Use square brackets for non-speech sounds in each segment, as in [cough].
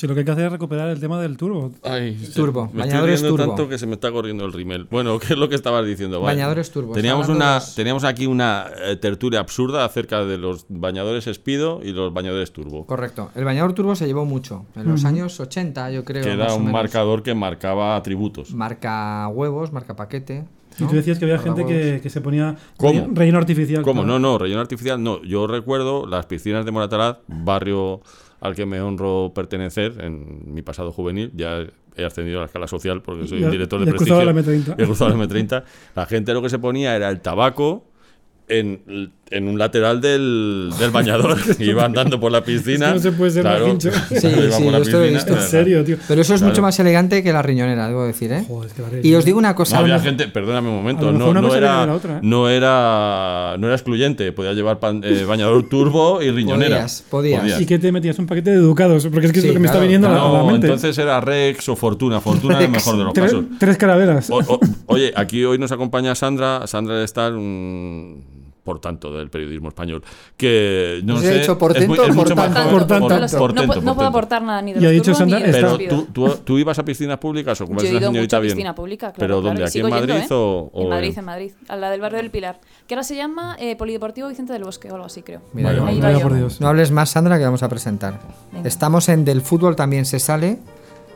Si lo que hay que hacer es recuperar el tema del turbo. Ay, Turbo, me estoy bañadores riendo turbo. tanto que se me está corriendo el rímel. Bueno, [laughs] ¿qué es lo que estabas diciendo? Vale. Bañadores turbo. Teníamos, una, los- teníamos aquí una eh, tertulia absurda acerca de los bañadores Speedo y los bañadores turbo. Correcto. El bañador turbo se llevó mucho. En los años 80, yo creo. Que era más o un menos. marcador que marcaba atributos. Marca huevos, marca paquete. Y tú decías que había gente que, se ponía ¿Cómo? relleno- relleno artificial. ¿Cómo? claro. No, no, relleno artificial no. Yo recuerdo las piscinas de Moratalaz, barrio al que me honro pertenecer en mi pasado juvenil. Ya he ascendido a la escala social porque soy un director de ya has cruzado prestigio. la M30. He cruzado la M30. [laughs] La gente lo que se ponía era el tabaco en, en un lateral del, del bañador. [laughs] Iba andando por la piscina. no se puede ser más claro, hincho. [laughs] Sí, sí, por la piscina, visto. En serio, tío. Pero eso es Claro. mucho más elegante que la riñonera, debo decir, ¿eh? Joder, es que la Y os digo una cosa. había gente, perdóname un momento, no, era, la otra, ¿eh? no era no era excluyente, podía llevar pan- eh, [laughs] bañador turbo y riñonera. Podías, podías. ¿Y qué te metías? Un paquete de educados. Porque es que Sí, es lo que me está viniendo a la No, mente. entonces era Rex o Fortuna, Fortuna es el mejor de los tres, casos. tres carabelas. O- o- oye, aquí hoy nos acompaña Sandra, Sandra Estar, un por tanto del periodismo español, que no ¿Os he sé, dicho portento es, muy- o es mucho portanto? mejor- Por tanto. no, puedo aportar nada ni de Y ha los dicho Sandra, Pero tú, tú, tú ibas a piscinas públicas o como he una señorita bien. piscina pública, claro. Pero ¿dónde? ¿Aquí en Madrid ¿eh? o, o En Madrid, en Madrid. A la del barrio del Pilar. Que ahora se llama eh, Polideportivo Vicente del Bosque o algo así, creo. Por. No hables más, Sandra, que vamos a presentar. Venga. Estamos en Del Fútbol también se sale.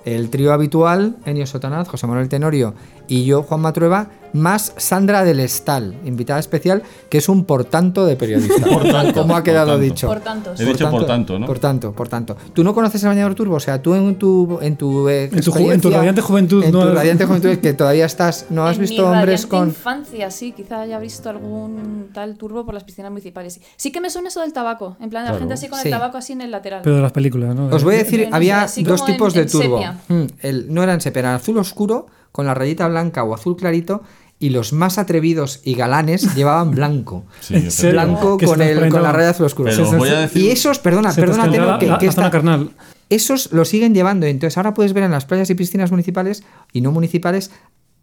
El trío habitual, Enio Sotanaz, José Manuel Tenorio y yo, Juan Matrueva, más Sandra del Estal, invitada especial, que es un por tanto de periodista. [laughs] Por tanto, Como ha por quedado tanto. dicho. Por tanto, He dicho por tanto, ¿no? Por tanto, por tanto. ¿Tú no conoces el bañador turbo? O sea, tú en tu en tu, eh, En tu en tu radiante juventud, en no tu has- radiante juventud que todavía estás, no has En visto mi hombres con infancia, sí, quizá haya visto algún tal turbo por las piscinas municipales. Sí que me suena eso del tabaco, en plan, la Claro. gente así con Sí. el tabaco así en el lateral. Pero de las películas, ¿no? Os voy a decir, no había dos en- tipos de en turbo. sepia. Mm, el, no era en sepia, era azul oscuro con la rayita blanca o azul clarito y los más atrevidos y galanes [laughs] llevaban blanco. Sí. Blanco con, el, con la raya azul oscuro. Decir- Y esos, perdona, Se te perdona, escandala Teno, que, la- carnal. esos lo siguen llevando. Entonces ahora puedes ver en las playas y piscinas municipales y no municipales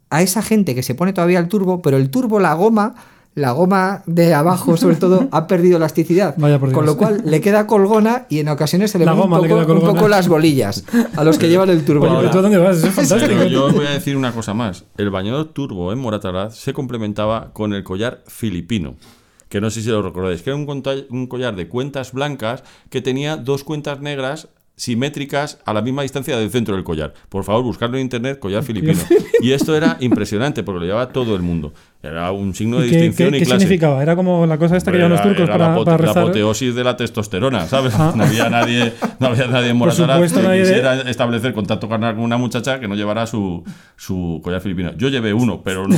a esa gente que se pone todavía el turbo, pero el turbo, la goma, la goma de abajo sobre todo, [laughs] ha perdido elasticidad. Vaya por con Dios. lo cual le queda colgona y en ocasiones se le La ven un goma le poco, queda un poco las bolillas a los que llevan el turbo Oye, ahora. ¿tú a dónde vas? Eso es [laughs] fantástico. Pero yo os voy a decir una cosa más. El bañador turbo en Moratalaz se complementaba con el collar filipino. Que no sé si lo recordáis, que era un, un collar de cuentas blancas que tenía dos cuentas negras simétricas a la misma distancia del centro del collar. Por favor, buscarlo en internet, [laughs] collar filipino. Y esto era impresionante porque lo llevaba todo el mundo. Era un signo de ¿Y ¿Qué, distinción qué- y qué clase. significaba? Era como la cosa esta que llevan los turcos era para, la, para la rezar. apoteosis de la testosterona, ¿sabes? Ah. No había nadie, no había nadie en supuesto, que nadie de- quisiera establecer contacto carnal con una muchacha que no llevara su, su collar filipino. Yo llevé uno, pero no,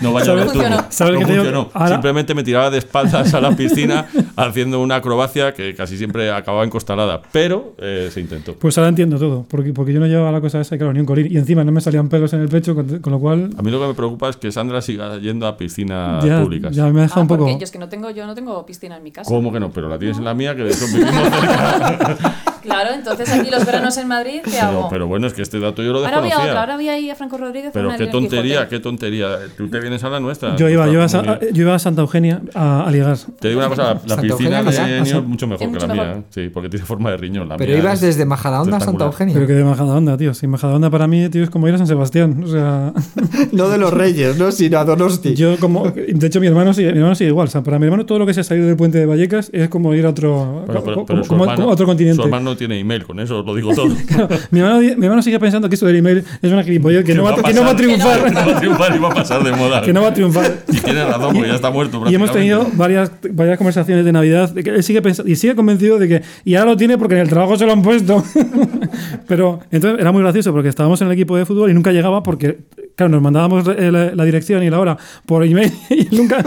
no vaya ¿Sabes- a turbo. funcionó? ¿Sabes no funcionó. Simplemente me tiraba de espaldas a la piscina haciendo una acrobacia que casi siempre acababa encostalada, pero eh, se intentó. Pues ahora entiendo todo, porque, porque yo no llevaba la cosa esa, y claro, ni un colín. Y encima no me salían pelos en el pecho, con, con lo cual A mí lo que me preocupa es que Sandra siga yendo a piscinas ya, públicas. ya me ha dejado Ah, un poco... yo es que no tengo, yo no tengo piscina en mi casa. ¿Cómo que no? Pero la tienes en la mía, que de eso [laughs] vivimos cerca. [laughs] Claro, entonces aquí los veranos en Madrid, ¿qué Pero, hago? pero bueno, es que este dato yo lo ahora voy desconocía. a otra, ahora voy a ir a Franco Rodríguez. Pero qué tontería, qué tontería. Tú te vienes a la nuestra. Yo iba, yo iba, a, yo iba a Santa Eugenia a, a ligar. Te digo una cosa, la, piscina de. Enio es mucho mejor Es que la mucho mía. mejor. ¿eh? Sí, porque tiene forma de riñón. La Pero mía ibas es desde Majadahonda a Santa. Eugenia. Pero que de Majadahonda, tío. Si Majadahonda para mí, tío, es como ir a San Sebastián. O sea, [laughs] No de los Reyes, ¿no? Sino a Donosti. yo como... De hecho, mi hermano sigue, mi hermano sigue igual. O sea, para mi hermano todo lo que sea salir del puente de Vallecas es como ir a otro, Pero, pero- como- pero como- hermano- como a otro continente. Su hermano no tiene email, con eso os lo digo todo. [laughs] Claro, mi, hermano, mi hermano sigue pensando que esto del email es una gilipollez que, no, va, que no va a triunfar. Que no va a triunfar y va a pasar de moda. que no va a triunfar. Y tiene razón, porque ya está muerto. Y hemos tenido varias, varias conversaciones de Navidad de que él sigue pensando, y sigue convencido de que y ahora lo tiene porque en el trabajo se lo han puesto. [laughs] Pero entonces era muy gracioso porque estábamos en el equipo de fútbol y nunca llegaba porque, claro, nos mandábamos la, la dirección y la hora por email [laughs] y él nunca,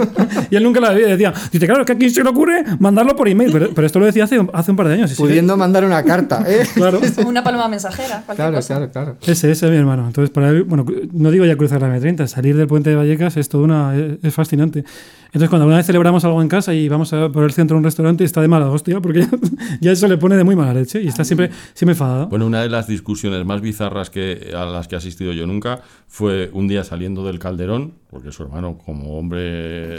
y él nunca la decía. Dice, claro, es que a quién se le ocurre mandarlo por email. Pero, pero esto lo decía hace, hace un par de años. y sigue- Pudiendo mandar una carta, ¿eh? [laughs] Claro. [laughs] Una paloma mensajera, cualquier Claro, cosa. claro, claro. Ese, ese es mi hermano. Entonces, para él, bueno, no digo ya cruzar la M30, salir del puente de Vallecas es todo una. es, es fascinante. Entonces, cuando alguna vez celebramos algo en casa y vamos a por el centro a un restaurante, está de mala hostia, porque ya, [laughs] ya eso le pone de muy mala leche y está siempre, siempre enfadado. Bueno, una de las discusiones más bizarras que, a las que he asistido yo nunca fue un día saliendo del Calderón, porque su hermano, como hombre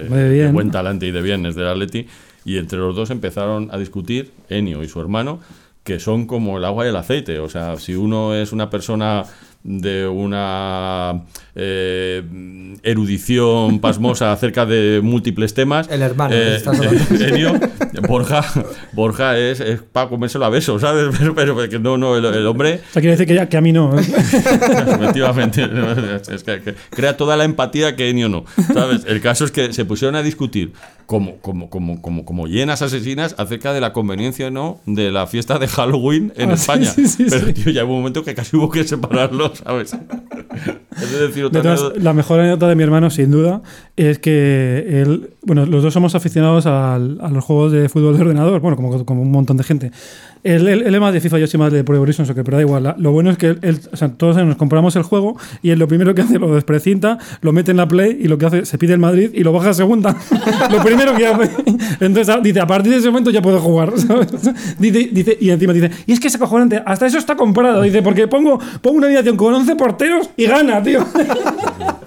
de bien. buen talante y de bien, es del Atleti, y entre los dos empezaron a discutir, Enio y su hermano, que son como el agua y el aceite. O sea, si uno es una persona de una eh, erudición [laughs] pasmosa acerca de múltiples temas. El hermano, eh, estás [laughs] hablando. Enio, Borja, Borja es, es para comérselo a besos, ¿sabes? [laughs] Pero, pero que no, no, el, el hombre O sea, quiere decir que, ya, que a mí no. ¿eh? Efectivamente, es que, que crea toda la empatía que Enio no. ¿sabes? El caso es que se pusieron a discutir como, como, como, como, como llenas asesinas acerca de la conveniencia o no de la fiesta de Halloween en Ah, España. sí, sí, Pero, sí. tío, ya hubo un momento que casi hubo que separarlo, ¿sabes? Es decir, De otra todas, anécdota- la mejor anécdota de mi hermano, sin duda, es que él, bueno, los dos somos aficionados al- a los juegos de fútbol de ordenador, bueno, como, como un montón de gente. Él, él- él es más de FIFA, yo soy más de Pro Evolution Soccer, pero da igual. La- Lo bueno es que él, o sea, todos nos compramos el juego y él lo primero que hace lo desprecinta, lo mete en la Play y lo que hace, se pide el Madrid y lo baja a segunda. [laughs] lo primero que hace. Entonces dice, a partir de ese momento ya puedo jugar, [laughs] ¿sabes? Dice, dice, y encima dice, y es que es acojonante, hasta eso está comprado. Dice, porque pongo, pongo una habitación con 11 porteros y gana, tío. [laughs]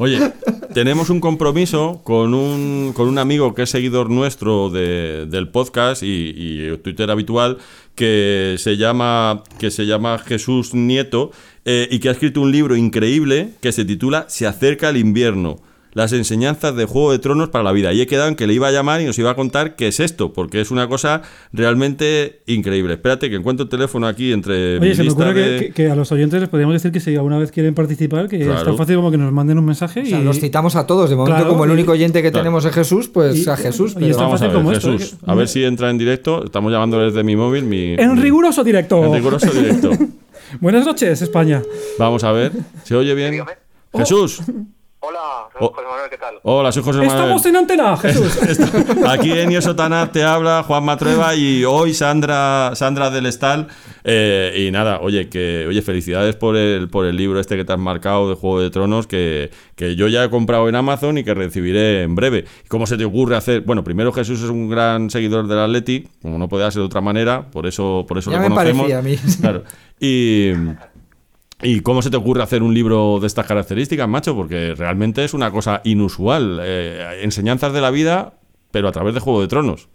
Oye, tenemos un compromiso con un, con un amigo que es seguidor nuestro de- del podcast y, Twitter habitual que se llama, que se llama Jesús Nieto eh, y que ha escrito un libro increíble que se titula Se acerca el invierno. Las enseñanzas de Juego de Tronos para la vida. Y he quedado en que le iba a llamar y nos iba a contar qué es esto, porque es una cosa realmente increíble. Espérate que encuentro el teléfono aquí entre mi Oye, se me ocurre que, de- que- que a los oyentes les podríamos decir que si alguna vez quieren participar, que Claro. es tan fácil como que nos manden un mensaje O y sea, los citamos a todos. De momento, Claro, como el y- único oyente que Claro. tenemos es Jesús, pues Y- a Jesús. y Vamos a fácil ver, como esto, Jesús. ¿eh? A ver si entra en directo. Estamos llamando desde mi móvil. Mi, en mi- riguroso directo. en riguroso directo. [laughs] Buenas noches, España. Vamos a ver. ¿Se oye bien? Jesús. [laughs] Oh. José Manuel, ¿qué tal? Hola, soy José Manuel. Estamos en antena, Jesús. [laughs] Aquí Enio Sotana te habla, Juan Matrueva y hoy Sandra, Sandra del Estal. Eh, y nada, oye, que oye, felicidades por el, por el libro este que te has marcado de Juego de Tronos, que, que yo ya he comprado en Amazon y que recibiré en breve. ¿Cómo se te ocurre hacer? Bueno, primero Jesús es un gran seguidor del Atleti, como no podía ser de otra manera, por eso, por eso Ya lo me conocemos. parecía a mí. Claro. Y. ¿Y cómo se te ocurre hacer un libro de estas características, macho? Porque realmente es una cosa inusual. Eh, enseñanzas de la vida, pero a través de Juego de Tronos.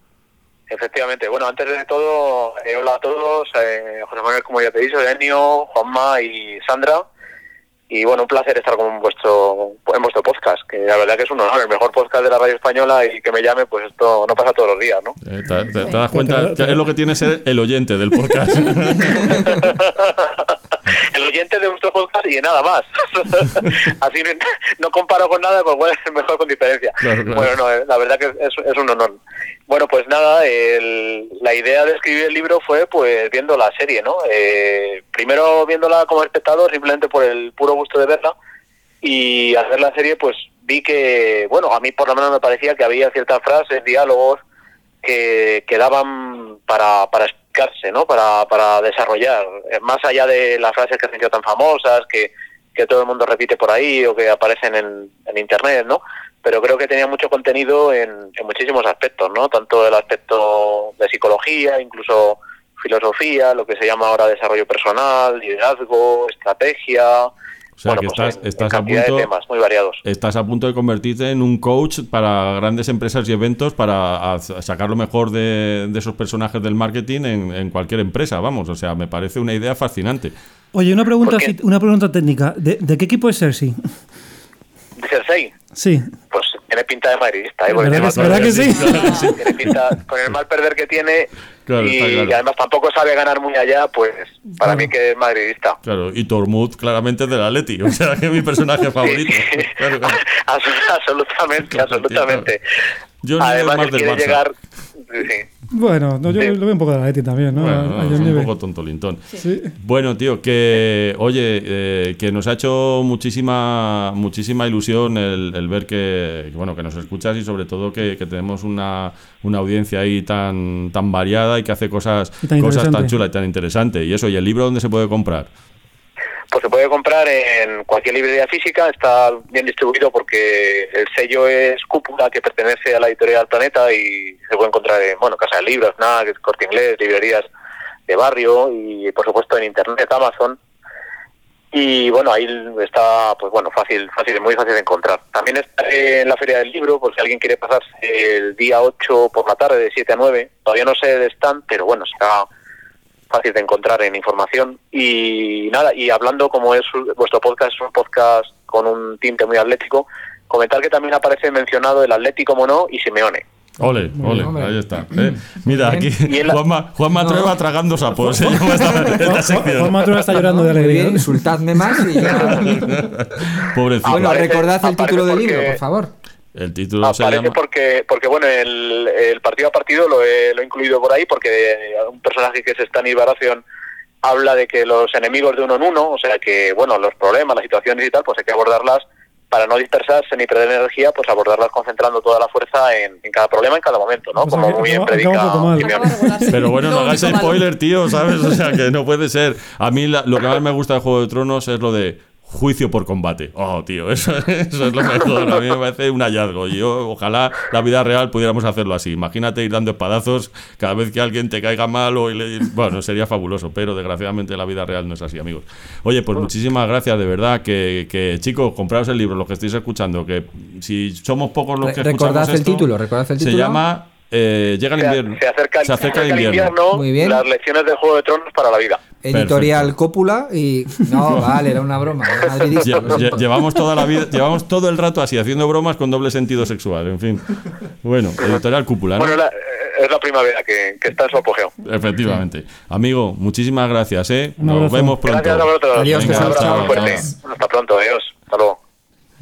Efectivamente, bueno, antes de todo, eh, hola a todos, eh, José Manuel, como ya te he dicho, Enio, Juanma y Sandra. Y bueno, un placer estar con vuestro, en vuestro podcast, que la verdad que es un honor, el mejor podcast de la radio española y que me llame, pues esto no pasa todos los días, ¿no? Eh, ¿Te, te- te das cuenta? que es lo que tiene ser el oyente del podcast. [laughs] [laughs] [laughs] el oyente de vuestro podcast y de nada más. [laughs] Así no, comparo con nada, pues bueno, es mejor con diferencia. Claro, claro. Bueno, no, la verdad que es, es un honor. Bueno, pues nada, el- la idea de escribir el libro fue pues viendo la serie, ¿no? Eh, primero viéndola como espectador, simplemente por el puro gusto de verla, y al ver la serie pues vi que, bueno, a mí por lo menos me parecía que había ciertas frases, diálogos, que, que daban para, para ¿no? Para, para desarrollar, Eh, más allá de las frases que han hecho tan famosas, que, que todo el mundo repite por ahí o que aparecen en, en internet, ¿no? Pero creo que tenía mucho contenido en, en muchísimos aspectos, ¿no? Tanto el aspecto de psicología, incluso filosofía, lo que se llama ahora desarrollo personal, liderazgo, estrategia. O sea, bueno, que pues estás, en- en estás, a punto, de temas muy variados. estás a punto de convertirte en un coach para grandes empresas y eventos para a- sacar lo mejor de, de esos personajes del marketing en, en cualquier empresa. Vamos, o sea, me parece una idea fascinante. Oye, una pregunta, una pregunta técnica. ¿De, de qué equipo es Cersei? De Cersei, Sí. pues tiene pinta de madridista, ¿eh? ¿Verdad que- verdad que perder- sí? Tiene pinta, con el mal perder que tiene Claro, y, está claro. y además tampoco sabe ganar muy allá, pues para Claro. mí que es madridista. Claro, y Tormund claramente es del Atleti, [laughs] o sea, que es mi personaje favorito. [laughs] Absolutamente, absolutamente. Yo ni Además, más él del quiere llegar. Sí. bueno, no, yo Sí. lo veo un poco de la Leti también, ¿no? Bueno, no, es un poco tontolintón. Sí. Bueno, tío, que oye, eh, que nos ha hecho muchísima muchísima ilusión el, el ver que, que, bueno que nos escuchas y sobre todo que, que tenemos una, una audiencia ahí tan tan variada y que hace cosas Y tan cosas tan chulas y tan interesantes. Y eso, ¿y el libro dónde se puede comprar? Pues se puede comprar en cualquier librería física, está bien distribuido porque el sello es Cúpula, que pertenece a la editorial Planeta y se puede encontrar en, bueno, Casa de Libros, NAC, Corte Inglés, librerías de barrio y por supuesto en Internet, Amazon. Y bueno, ahí está, pues bueno, fácil, fácil, muy fácil de encontrar. También está en la Feria del Libro, por si alguien quiere pasarse el día 8 por la tarde, de 7 a 9. Todavía no sé de stand, pero bueno, será fácil de encontrar en información. Y nada, y hablando como es vuestro podcast, es un podcast con un tinte muy atlético, comentar que también aparece mencionado el Atlético Mono y Simeone. Ole, ole, ahí está. Eh, mira, aquí la- Juanma, Juanma No. Trueba tragando sapos. [laughs] se llama esta, esta Juan sección. Matrueva está llorando de alegría. insultadme más y ya. [laughs] Pobrecito. Bueno, recordad el título del libro, por favor. El título se Aparece llama... porque, porque bueno, el, el partido a partido lo he, lo he incluido por ahí porque un personaje que es Stanis Baratheon habla de que los enemigos de uno en uno, o sea que, bueno, los problemas, las situaciones y tal, pues hay que abordarlas para no dispersarse ni perder energía, pues abordarlas concentrando toda la fuerza en, en cada problema, en cada momento, ¿no? Pues Como muy bien predica. Pero bueno, no hagáis spoiler, tío, ¿sabes? O sea, que no puede ser. A mí la- lo que más me gusta de Juego de Tronos es lo de juicio por combate. Oh, tío, eso, [laughs] eso es lo mejor. A mí me parece un hallazgo. Y yo, ojalá la vida real pudiéramos hacerlo así. Imagínate ir dando espadazos cada vez que alguien te caiga mal o... le- Bueno, sería fabuloso, pero desgraciadamente la vida real no es así, amigos. Oye, pues muchísimas gracias, de verdad, que, que chicos, compraos el libro, los que estáis escuchando, que si somos pocos los que Re- recordad escuchamos el esto, título, recordad el Se título. llama eh, Llega el Se, invierno. se acerca, Se acerca el invierno. Muy bien. Las lecciones de Juego de Tronos para la vida. Editorial Cópula y. No, [laughs] vale, era una broma. Lle- llevamos toda la vida, llevamos todo el rato así haciendo bromas con doble sentido sexual, en fin. Bueno, editorial cúpula, ¿no? Bueno, la- es la primavera que, que está en su apogeo. Efectivamente. Amigo, muchísimas gracias, ¿eh? Nos vemos pronto. Gracias a vosotros. Adiós, chao. Hasta pronto, adiós. Hasta luego.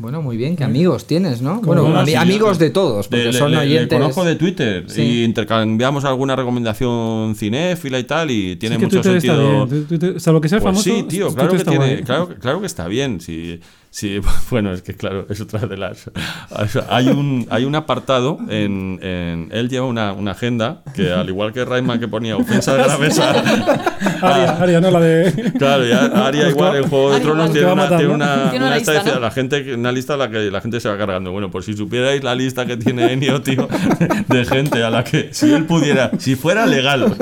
Bueno, muy bien, que amigos tienes, ¿no? Bueno, sí, amigos de todos, porque le- son le- le oyentes. conozco de Twitter Sí. y intercambiamos alguna recomendación cinéfila y tal y tiene Sí mucho Twitter está sentido. bien. Twitter- salvo que sea Pues famoso. sí, tío, claro que, está tiene, claro, claro que está bien. Sí, sí, [laughs] bueno, es que claro, es otra de las. Hay un, hay un apartado en, en- Él lleva una, una agenda que, al igual que Rayman, que ponía ofensas graves a. Aria, Aria, no la de. Claro, ya Aria igual en Juego de Aria Tronos tiene una, tiene una, Tiene una una lista, la gente, una lista a la que la gente se va cargando. Bueno, por si supierais la lista que tiene Enio, tío, [laughs] de gente a la que si él pudiera, si fuera legal,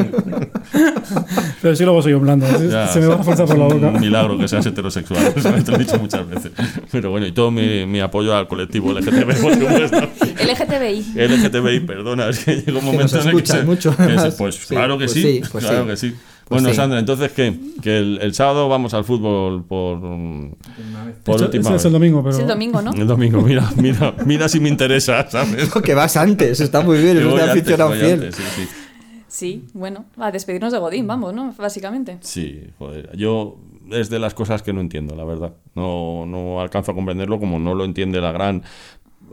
[laughs] Pero sí, luego soy un blando. ya, Se me va a forzar por la boca. Un milagro que seas [laughs] heterosexual, [laughs] eso te lo he dicho muchas veces. Pero bueno, y todo mi, mi apoyo al colectivo LGTB, por supuesto. LGTBI. LGTBI, perdona, es que llega un Que momento nos en el que se- mucho, que se- además. pues Sí, claro que pues sí, sí, pues claro sí. que sí. Pues bueno, sí. Sandra, entonces ¿qué? Que el, el sábado vamos al fútbol por, por Esto- última vez. es el domingo, pero. Es el domingo, ¿no? El domingo, mira, mira, mira si me interesa, ¿sabes? Que vas antes, está muy bien, Que es un aficionado fiel. antes, sí, sí. Sí, bueno, a despedirnos de Godín, vamos, ¿no? Básicamente. Sí, joder. Yo es de las cosas que no entiendo, la verdad. No, no alcanzo a comprenderlo como no lo entiende la gran.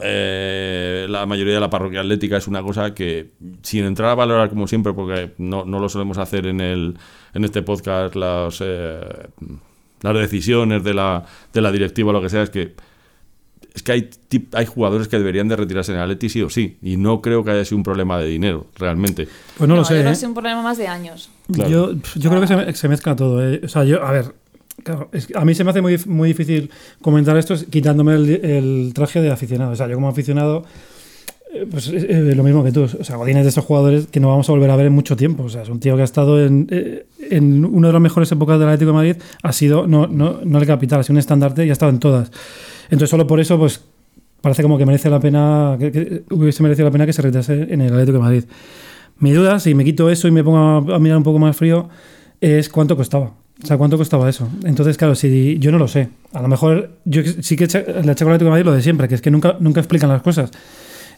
eh, la mayoría de la parroquia atlética es una cosa que, sin entrar a valorar como siempre, porque no, no lo solemos hacer en, el, en este podcast, las, eh, las decisiones de la, de la directiva o lo que sea, es que es que hay, tip- hay jugadores que deberían de retirarse en el Atleti sí o sí. Y no creo que haya sido un problema de dinero, realmente. Pues no, lo yo sé. creo que ¿eh? es un problema más de años. Claro. Yo, yo creo que se, me- se mezcla todo. ¿eh? O sea, yo, a ver, claro, es que a mí se me hace muy, muy difícil comentar esto quitándome el, el traje de aficionado. O sea, yo como aficionado, eh, pues es, es lo mismo que tú. O sea, Godín es de esos jugadores que no vamos a volver a ver en mucho tiempo. O sea, es un tío que ha estado en, eh, en una de las mejores épocas del Atlético de Madrid. Ha sido, no, no, no el capital, ha sido un estandarte y ha estado en todas. Entonces, solo por eso, pues parece como que merece la pena, que, que hubiese merecido la pena que se retirase en el Atlético de Madrid. Mi duda, si me quito eso y me pongo a, a mirar un poco más frío, es cuánto costaba. O sea, cuánto costaba eso. Entonces, claro, si yo no lo sé. A lo mejor yo sí que le echo con Madrid lo de siempre, que es que nunca, nunca explican las cosas.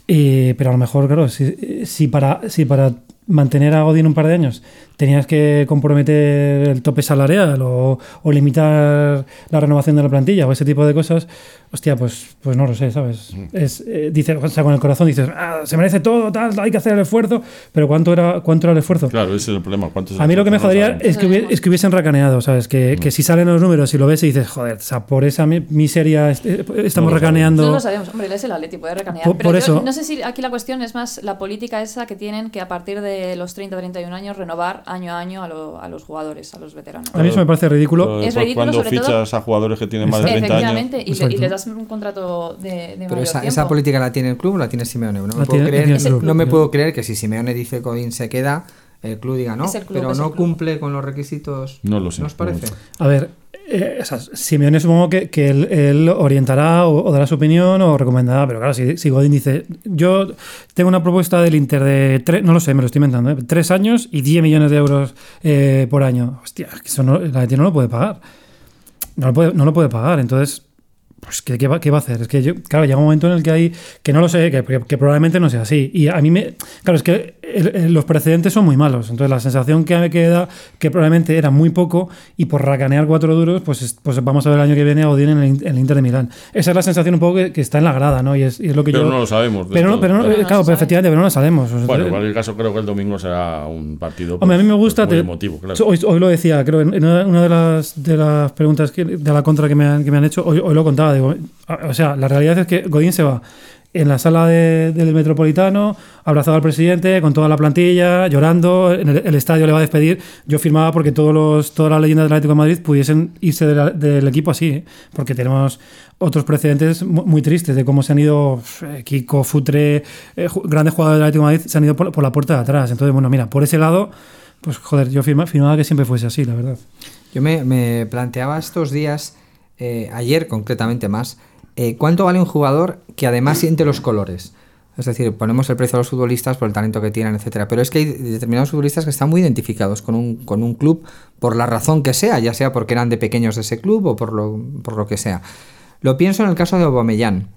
Eh, pero a lo mejor, claro, si, si para, si para mantener a Godín un par de años tenías que comprometer el tope salarial o, o limitar la renovación de la plantilla o ese tipo de cosas, hostia, pues, pues no lo sé, ¿sabes? Es, eh, dice, o sea, con el corazón dices, "Ah, se merece todo, tal, hay que hacer el esfuerzo, pero ¿cuánto era, cuánto era el esfuerzo? Claro, ese es el problema. ¿Cuántos A mí lo que me jodería es que, hubi- es que hubiesen racaneado, ¿sabes? Que, Mm. que si salen los números y lo ves y dices, joder, o sea, por esa mi- miseria eh, estamos No racaneando. No lo sabemos, hombre, él es el Atleti, puede recanear. Por- pero por yo eso- no sé si aquí la cuestión es más la política esa que tienen que a partir de los 30-31 años renovar año a año a, lo- a los jugadores, a los veteranos. A mí eso me parece ridículo. Es ridículo, cuando sobre todo- fichas a jugadores que tienen más de 30 años. Efectivamente, y, les das un contrato de, de Pero mayor esa, tiempo. esa política la tiene el club o la tiene Simeone. No me, puedo, tiene- creer, club. no me puedo creer que si Simeone dice que Godín se queda, el club diga no, club, pero no cumple con los requisitos. No lo sé, ¿No os parece? no A ver, eh, o sea, Simeone supongo que, que él, orientará o, o dará su opinión o recomendará, pero claro, si, si Godín dice, yo tengo una propuesta del Inter de, tres, no lo sé, me lo estoy inventando, ¿eh? tres años y 10 millones de euros eh, por año. Hostia, eso no, la Atleti no lo puede pagar. No lo puede, no lo puede pagar, entonces... Pues, ¿qué, qué va, qué va a hacer? Es que yo, claro, llega un momento en el que hay, que no lo sé, que, que- que probablemente no sea así. Y a mí me, claro, es que el- el- los precedentes son muy malos. Entonces la sensación que me queda, que probablemente era muy poco, y por racanear cuatro duros, pues, es- pues vamos a ver el año que viene a Odin en el, In- en el Inter de Milán. Esa es la sensación un poco que, que está en la grada, ¿no? Y es, y es lo que Pero yo... no lo sabemos. pero no, pero no, eh, claro, pero efectivamente, pero no lo sabemos. O sea, Bueno, en cualquier caso, creo que el domingo será un partido. Hombre, a mí me pues, gusta. muy te- emotivo, claro. hoy, hoy lo decía, creo, en una, una de, las, de las preguntas que, de la contra que me han, que me han hecho, hoy, hoy lo contaba. O sea, la realidad es que Godín se va en la sala de- del Metropolitano, abrazado al presidente, con toda la plantilla, llorando. En el, estadio le va a despedir. Yo firmaba porque todos los, todas las leyendas del Atlético de Madrid pudiesen irse del equipo así, ¿eh? porque tenemos otros precedentes mu- muy tristes de cómo se han ido eh, Kiko, Futre, eh, grandes jugadores del Atlético de Madrid se han ido por, la puerta de atrás. Entonces, bueno, mira, por ese lado, pues joder, yo firma- firmaba que siempre fuese así, la verdad. Yo me planteaba estos días, eh, ayer concretamente más, eh, cuánto vale un jugador que además siente los colores. Es decir, ponemos el precio a los futbolistas por el talento que tienen, etcétera. Pero es que hay determinados futbolistas que están muy identificados con un, con un club por la razón que sea, ya sea porque eran de pequeños de ese club o por lo, por lo que sea. Lo pienso en el caso de Aubameyang.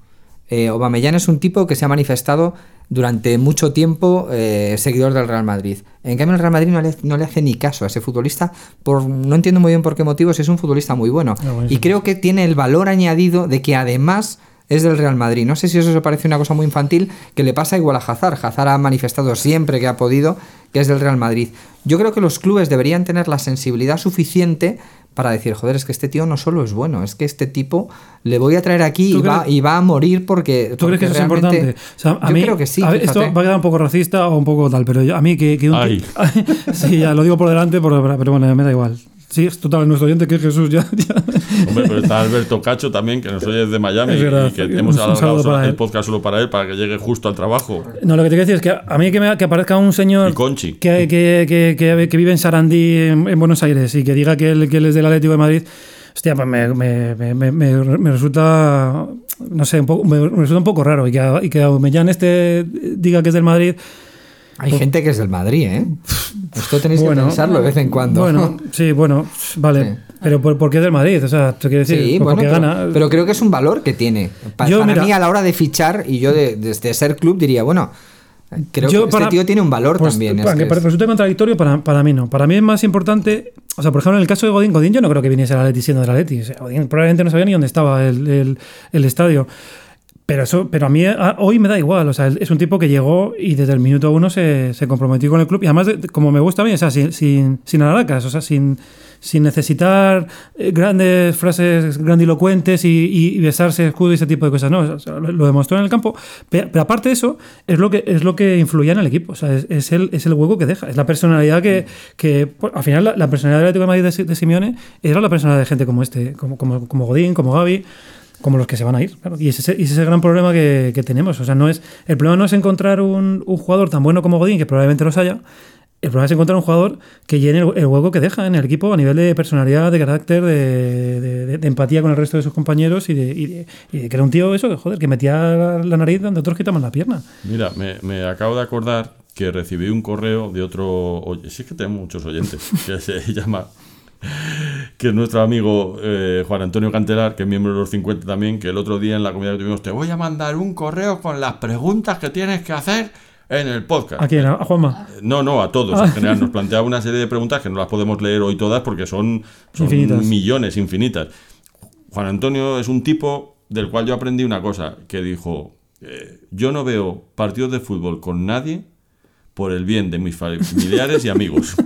Eh, Aubameyang es un tipo que se ha manifestado durante mucho tiempo eh, seguidor del Real Madrid. En cambio, el Real Madrid no le, no le hace ni caso a ese futbolista. Por, no entiendo muy bien por qué motivos. Es un futbolista muy bueno. Ah. Y creo que tiene el valor añadido de que además es del Real Madrid. No sé si eso os parece una cosa muy infantil que le pasa igual a Hazard. Hazard ha manifestado siempre que ha podido que es del Real Madrid. Yo creo que los clubes deberían tener la sensibilidad suficiente para decir, joder, es que este tío no solo es bueno, es que este tipo le voy a traer aquí y ¿Tú va, y va a morir porque. ¿Tú crees que porque eso es importante? O sea, a yo mí, creo que sí. a ver, esto va a quedar un poco racista o un poco tal, pero yo- a mí que, que un Ay. [laughs] sí, ya lo digo por delante, pero, pero bueno, me da igual. Sí, es total, nuestro oyente que es Jesús ya. [laughs] ya. Hombre, pero está Alberto Cacho también, que nos oye desde Miami verdad. y que hemos alargado el podcast solo para él, para que llegue justo al trabajo. No, lo que te quiero decir es que a mí que, me, que aparezca un señor Y Conchi. que, que, que, vive en Sarandí, en, en Buenos Aires, y que diga que él, que él es del Atlético de Madrid, hostia, pues me, me, me, me- resulta, no sé, un poco, me, resulta un poco raro. Y que, y que Aubameyang este diga que es del Madrid, Hay gente que es del Madrid, ¿eh? Esto tenéis Bueno, que pensarlo de vez en cuando. Bueno, sí, bueno, vale. Sí. Pero ¿por, por qué es del Madrid? O sea, te quiero decir, Sí, pues bueno, pero, gana. pero creo que es un valor que tiene. Pa- Yo, para mira- mí, a la hora de fichar, y yo de- desde ser club diría, bueno, creo Yo que para- este tío tiene un valor pues, también. es Para que que es- resulte contradictorio, para, para mí no. Para mí es más importante. O sea, por ejemplo, en el caso de Godín, Godín yo no creo que viniese al Atleti siendo del Atleti. O sea, Godín probablemente no sabía ni dónde estaba el, el- el estadio. Pero eso, pero a mí a- hoy me da igual. O sea, es un tipo que llegó y desde el minuto uno se, se comprometió con el club. Y además, de- como me gusta a mí, o sea, sin, sin, sin alaracas, o sea, sin, sin necesitar eh, grandes frases grandilocuentes y, y- y besarse escudo y ese tipo de cosas. No, o sea, lo, demostró en el campo. Pero, pero aparte de eso, es lo que, es lo que influía en el equipo. O sea, es, es el, es el hueco que deja. Es la personalidad que, que pues, al final, la, la personalidad del Atlético de Madrid de, de Simeone era la personalidad de gente como este, como, como, como Godín, como Gaby como los que se van a ir. claro. Y ese, ese es el gran problema que, que tenemos. O sea, no es, el problema no es encontrar un, un jugador tan bueno como Godín, que probablemente los haya. El problema es encontrar un jugador que llene el, el hueco que deja en el equipo a nivel de personalidad, de carácter, de, de- de- empatía con el resto de sus compañeros y de, y y de que era un tío eso, que joder, que metía la nariz donde otros quitaban la pierna. Mira, me, me acabo de acordar que recibí un correo de otro. Oye, sí que tenemos muchos oyentes, [laughs] que se llama. [laughs] Que es nuestro amigo eh, Juan Antonio Cantelar, que es miembro de los 50 también, que el otro día en la comida que tuvimos, te voy a mandar un correo con las preguntas que tienes que hacer en el podcast. ¿A quién? ¿A Juanma? No, no, a todos en general. Nos planteaba una serie de preguntas que no las podemos leer hoy todas porque son, son Infinitas. millones, infinitas. Juan Antonio es un tipo del cual yo aprendí una cosa, que dijo, eh, yo no veo partidos de fútbol con nadie por el bien de mis familiares y amigos. [laughs]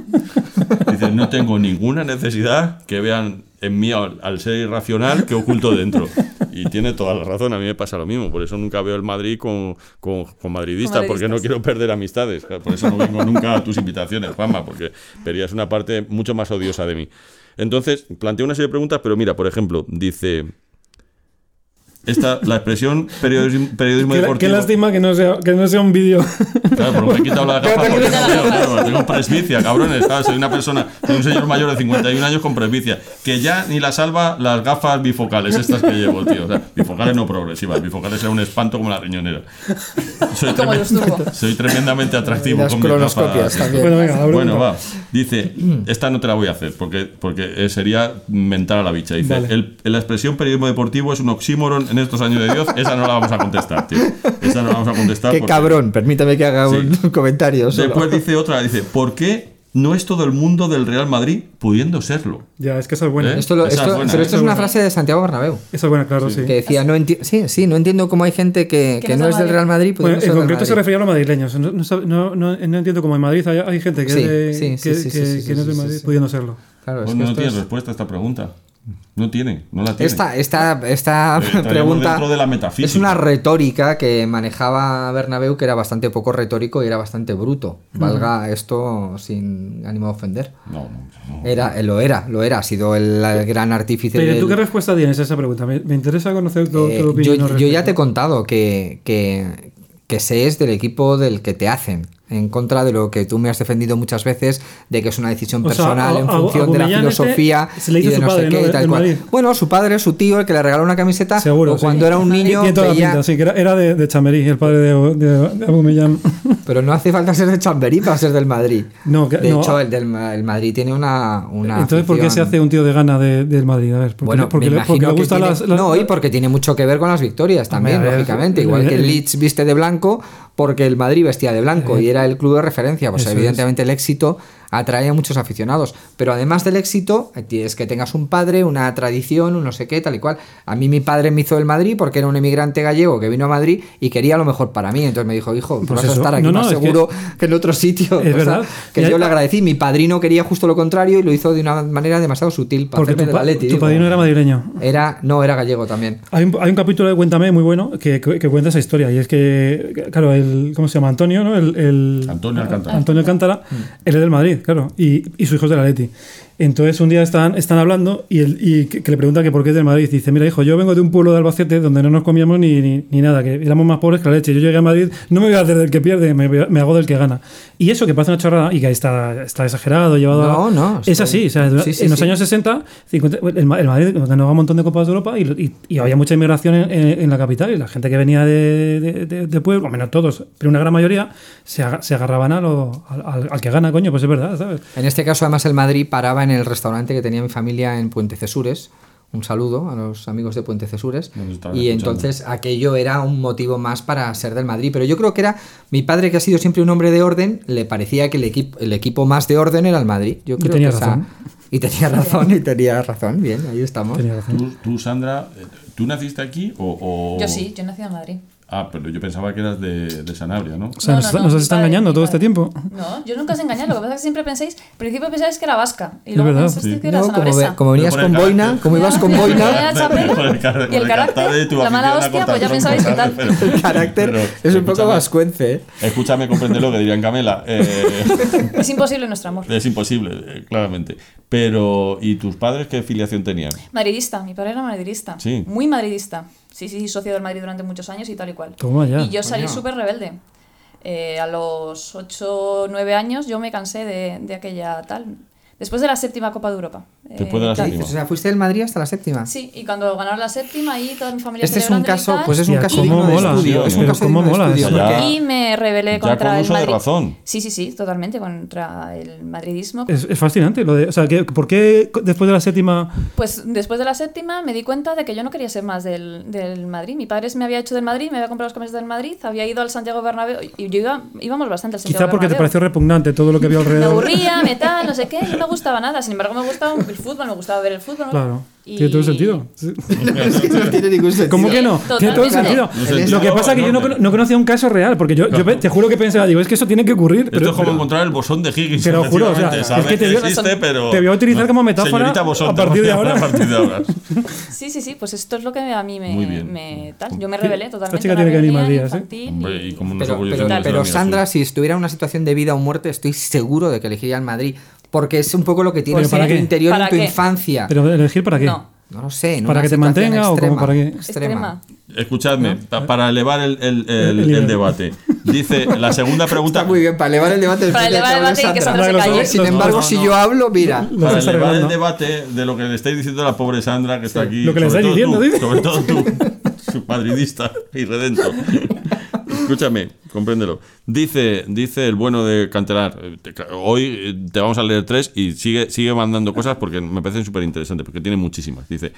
Dice, no tengo ninguna necesidad que vean en mí al, al ser irracional que oculto dentro. Y tiene toda la razón, a mí me pasa lo mismo. Por eso nunca veo el Madrid con, con, con madridistas, Con porque no quiero perder amistades. Por eso no vengo nunca a tus invitaciones, Juanma, porque verías una parte mucho más odiosa de mí. Entonces, planteo una serie de preguntas, pero mira, por ejemplo, dice... esta, la expresión periodismo, periodismo Qué, deportivo. qué lástima que no sea, que no sea un vídeo. Claro, pero me he quitado las gafas porque no veo, claro, tengo presbicia, cabrones. Claro, soy una persona, soy un señor mayor de 51 años con presbicia, que ya ni la salva las gafas bifocales, estas que llevo, tío. O sea, bifocales no progresivas, bifocales era un espanto como la riñonera. Soy, Como soy tremendamente atractivo Las con mis gafas. bueno, venga, la Bueno, va. Dice, esta no te la voy a hacer porque, porque sería mentar a la bicha. Dice, Vale. el- la expresión periodismo deportivo es un oxímoron en estos años de Dios. Esa no la vamos a contestar, tío. Esa no la vamos a contestar. Qué porque- cabrón, permítame que haga un [laughs] comentario. solo. Después dice otra, dice, ¿por qué no es todo el mundo del Real Madrid pudiendo serlo? Ya, es que esa es buena. ¿Eh? Esto lo- esto- es buena, pero ¿eh? esto es una frase de Santiago Bernabéu. Esa es buena, claro, sí. Que decía, no enti- sí, sí, no entiendo cómo hay gente que, Que no es del Real Madrid. Bueno, pudiendo en ser del concreto se refería a los madrileños. No, no, no, no- entiendo cómo en Madrid hay, hay gente que, Sí, es de, sí, que, no es Madrid pudiendo serlo. Claro, es Pues que no esto tiene es- respuesta a esta pregunta. No tiene, no la tiene. Esta, esta, esta Eh, pregunta de la metafísica. es una retórica que manejaba Bernabéu que era bastante poco retórico y era bastante bruto. Valga esto sin ánimo de ofender. No, no, no. Era, eh, lo era, lo era. Ha sido el, el gran artífice Pero del- ¿tú qué respuesta tienes a esa pregunta? Me, me interesa conocer tu, Eh, tu opinión. yo, yo ya te he contado que, que, que se es del equipo del que te hacen. En contra de lo que tú me has defendido muchas veces, de que es una decisión O sea, personal a- en a- función de la este filosofía y de no sé qué ¿no? y tal cual. Bueno, su padre, su tío, el que le regaló una camiseta, Seguro, o sí. cuando era un niño Tiene toda la veía- pinta, sí, que era, era de, de Chamerí, el padre de, de, de. [laughs] Pero no hace falta ser de Chamberí para ser del Madrid. No, que- de no. hecho, el del Ma- el Madrid tiene una. una Entonces, ¿por qué se hace un tío de gana de- del Madrid? A ver, porque, Bueno, porque, me le, porque le gustan las, las- No, y porque tiene mucho que ver con las victorias también, ver, lógicamente. Igual que el Leeds viste de blanco porque el Madrid vestía de blanco y era el club de referencia. Pues Eso es. evidentemente el éxito atrae a muchos aficionados. Pero además del éxito, es que tengas un padre, una tradición, un no sé qué, tal y cual. A mí mi padre me hizo el Madrid porque era un emigrante gallego que vino a Madrid y quería lo mejor para mí. Entonces me dijo, hijo, Pues vas a eso. estar aquí No, no, más es que- seguro que... en otro sitio. Es O sea, verdad. que Y hay- yo le agradecí. Mi padrino quería justo lo contrario y lo hizo de una manera demasiado sutil para porque hacerme tu, Atleti, tu digo. padrino era madrileño. Era, no, era gallego también. Hay un, hay un capítulo de Cuéntame muy bueno que, que- que cuenta esa historia. Y es que, claro, el, ¿cómo se llama? Antonio, ¿no? El, el- Antonio Alcántara. Antonio Alcántara, él es del Madrid, claro. Y, y su hijo es del Atleti. Entonces un día están, están hablando y, el, y que, que le pregunta que por qué es del Madrid. Dice, mira hijo, yo vengo de un pueblo de Albacete donde no nos comíamos ni, ni, ni nada, que éramos más pobres que la leche. Yo llegué a Madrid, no me voy a hacer del que pierde, me, me hago del que gana. Y eso que parece una chorrada y que está, está exagerado, llevado No, a... no, Es así, o sea, Sí, sí, en los sí. años 60, 50, el, el Madrid ganaba un montón de Copas de Europa y, y- y había mucha inmigración en, en- en la capital y la gente que venía de, de, de- de pueblo, menos todos, pero una gran mayoría, se, se agarraban a lo- al, al- al que gana, coño, pues es verdad, ¿sabes? En este caso, además, el Madrid paraba en el restaurante que tenía mi familia en Puente Cesures. Un saludo a los amigos de Puente Cesures. Y escuchando. entonces aquello era un motivo más para ser del Madrid. Pero yo creo que era mi padre, que ha sido siempre un hombre de orden, le parecía que el, equipo el equipo más de orden era el Madrid. Yo Y creo tenía que esa- razón. Y tenía razón, y tenía razón. Bien, ahí estamos. Tú, tú, Sandra, eh, ¿tú naciste aquí o, o- Yo sí, yo nací en Madrid. Ah, pero yo pensaba que eras de, de Sanabria, ¿no? O sea, No, nos, no, no, nos engañando todo este tiempo. No, yo nunca os he engañado. Lo que pasa es que siempre pensáis, al principio pensáis que era vasca. Y Es luego verdad, pensasteis sí. que era No, como, como venías con boina, como ibas con boina, Y el carácter, carácter de tu la mala hostia, pues ya qué tronco, tal. [laughs] el carácter Pero, es un poco vascuence. ¿eh? Escúchame, comprende lo que dirían Camela. eh, [laughs] Es imposible nuestro amor. es imposible, eh, claramente. Pero, ¿y tus padres qué filiación tenían? Madridista, mi padre era madridista. Sí. Muy madridista. Sí, sí, socio del Madrid durante muchos años y tal y cual. Toma ya. Y yo salí súper rebelde. Eh, a los 8 9 años yo me cansé de, de aquella tal. Después de la séptima Copa de Europa. Después de la séptima. O sea, fuiste del Madrid hasta la séptima. Sí, y cuando ganaron la séptima, ahí toda mi familia Este es un caso, tal, pues es un caso digno de mola, estudio. Es un caso digno de mola estudio. Y me rebelé Ya contra con el Madrid. razón. Sí, sí, sí, totalmente, contra el madridismo. Es, es fascinante. Lo de, o sea, que, ¿por qué después de la séptima Pues después de la séptima me di cuenta de que yo no quería ser más del, del Madrid. Mi padre me había hecho del Madrid, me había comprado los camisetas del Madrid, había ido al Santiago Bernabéu y yo iba, íbamos bastante al Santiago Quizá porque te pareció repugnante todo lo que había [laughs] Me alrededor. aburría, me tal, no sé qué, y no me gustaba nada. Sin embargo, me gustaba el fútbol, me gustaba ver el fútbol. Claro. Y- Tiene todo el sentido. [laughs] Sí. Es que no tiene ningún sentido. ¿Cómo que no? Tiene todo el sentido. No Lo que pasa es que yo no, no, cono- no conocía un caso real, porque yo, te juro que pensaba, digo, es que eso tiene que ocurrir. Esto Pero, es como pero- encontrar el bosón de Higgins. Te lo juro, o sea, es Sabes que te veo- existe, pero... te voy a utilizar como metáfora bosón, a partir voy de ahora. A partir de ahora. [laughs] Sí, sí, sí, pues esto es lo que a mí me. Muy bien. me- tal. Yo me rebelé totalmente. chica una tiene que rebelión días, ¿eh? Hombre, y como Pero, pero, pero Sandra, si estuviera en una situación de vida o muerte, estoy seguro de que elegiría el Madrid. Porque es un poco lo que tienes ¿para en tu interior en ¿Para tu qué? infancia. Pero elegir para qué? No. Lo sé. en ¿Para una que te mantenga o como extrema, para qué? Extrema. Extrema. escuchadme, pa- para elevar el, el- el- El debate. Dice, la segunda pregunta... Está muy bien, para elevar el debate. Para elevar el que debate y que Sandra. Se calle. Sin embargo, no, si no. yo hablo, mira. Lo Para elevar el debate de lo que le estáis diciendo a la pobre Sandra que está aquí. Lo que le sobre estáis todo diciendo, tú. Sobre todo tú, [laughs] su madridista y redento. Escúchame, compréndelo. Dice, dice el bueno de Cantelar, eh, hoy eh, te vamos a leer tres y sigue, sigue mandando cosas porque me parecen súper interesantes, porque tiene muchísimas. Dice,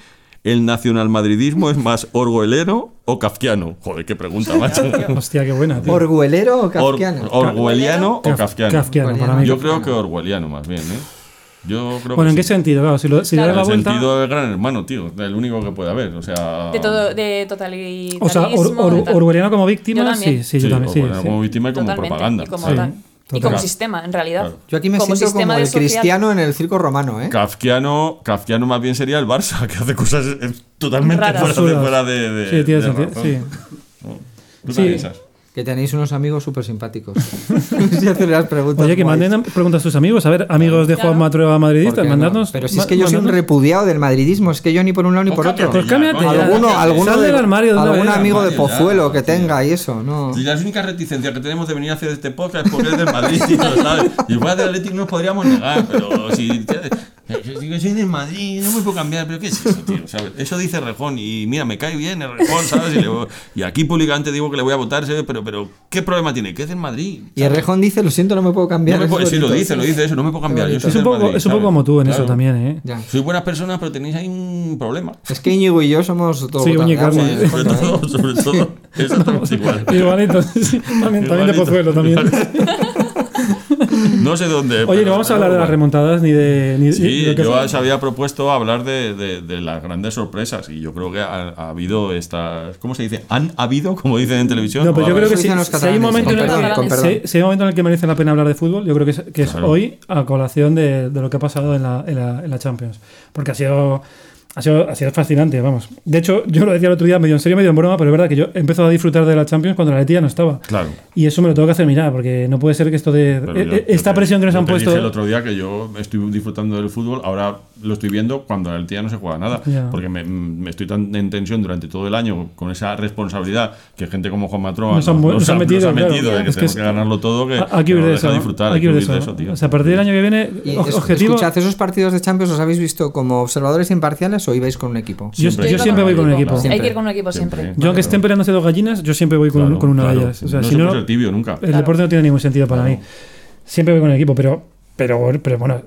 ¿el nacionalmadridismo es más orwellero o kafkiano? Joder, qué pregunta, macho. Hostia, qué buena, tío. ¿Orguelero o Or- kafkiano? ¿Orwelliano o Kaf- kafkiano? Kafkiano, para mí. Yo creo que orwelliano más bien, ¿eh? Yo creo Bueno, que ¿en qué sí. sentido? Claro, si, lo, si le das En la el vuelta. sentido del gran hermano, tío. El único que puede haber. O sea. De todo, de totalitarismo. O sea, or- de or- orwelliano como víctima, Yo también. sí, sí, yo también. Sí, sí. como víctima y como Totalmente, propaganda. Y como, Sí, tal. Y como sistema, en realidad. Claro. Yo aquí me Como siento como de el sociedad. cristiano en el circo romano, ¿eh? Kafkiano, Kafkiano más bien sería el Barça, [laughs] que hace cosas eh, totalmente Raras. fuera, de, fuera de, de- Sí, tiene de sentido, razón. sí. ¿Tú Sí. Que tenéis unos amigos súper simpáticos. [laughs] si hacen las preguntas. Oye, que guays. manden preguntas a tus amigos. A ver, amigos de. Juan Matrueva ¿Por madridistas, qué no? mandadnos. Pero si es que yo soy un repudiado del madridismo, es que yo ni por un lado ni por otro. Pues cámbiate ya. Alguno, alguno de- del armario de una algún amigo de Pozuelo que tenga y eso, no. Si las únicas reticencias que tenemos de venir a hacer este podcast es porque es del Madrid, [laughs] ¿sabes? Y fuera del Atlético no nos podríamos negar, pero si. Yo digo, soy del Madrid, no me puedo cambiar, pero ¿qué es eso, tío? ¿sabes? Eso dice Rejón y mira, me cae bien el Rejón, ¿sabes? Y, le voy- y aquí públicamente digo que le voy a votar, ¿sabes? pero, pero ¿qué problema tiene? Que es del Madrid. Y el Rejón dice, lo siento, no me puedo No cambiar. me es puedo- sí, lo dice, lo dice eso, no me puedo cambiar. Yo soy Es un poco, Madrid, es un poco ¿sabes? como tú en eso Claro. también, ¿eh? Ya. Sois buenas personas, pero tenéis ahí un problema. Es que Íñigo y yo somos todos Sí, de sí. ¿eh? Sobre todo, sobre todo, [laughs] eso estamos igual. Igualito, sí, también, también de Igualito. Pozuelo también. [laughs] No sé dónde. Oye, pero- no vamos a hablar de las remontadas ni de. Ni, ni de Sí, lo que yo fue. os había propuesto hablar de, de- de las grandes sorpresas y yo creo que ha, ha habido estas... ¿Cómo se dice? ¿Han habido, como dicen en televisión? No, pero ¿O yo creo que si, si hay un momento en el que, perdón. si- si hay un momento en el que merece la pena hablar de fútbol, yo creo que es, que es Claro. hoy a colación de, de lo que ha pasado en la, en la, en la Champions. Porque ha sido, ha, sido, ha sido fascinante, vamos. De hecho, yo lo decía el otro día, medio en serio, medio en broma, pero es verdad que yo he empezado a disfrutar de la Champions cuando la Letía no estaba. Claro. Y eso me lo tengo que hacer mirar, porque no puede ser que esto de. Eh, yo- eh, yo esta te- presión que nos yo han te puesto. dije el otro día que yo estoy disfrutando del fútbol, ahora lo estoy viendo cuando en el día no se juega nada. Ya. Porque me, me estoy tan en tensión durante todo el año con esa responsabilidad que gente como Juan Matroa Nos han- nos han metido, claro. de que Es que tenemos es- que ganarlo todo, que, Hay que que huir no deja eso. disfrutar. Hay que huir de eso. tío. O sea, a partir del año que viene, Y es- objetivo. Escuchad, ¿esos partidos de Champions los habéis visto como observadores imparciales o ibais con un equipo? Yo, Siempre. yo siempre voy con un equipo. Siempre. Hay que ir con un equipo Siempre. siempre. Yo, aunque estén peleándose dos gallinas, yo siempre voy con, Claro, con una claro. de ellas. O sea, no si no, tibio nunca. el deporte no tiene ningún sentido para mí. Siempre voy con el equipo, pero, pero, pero bueno,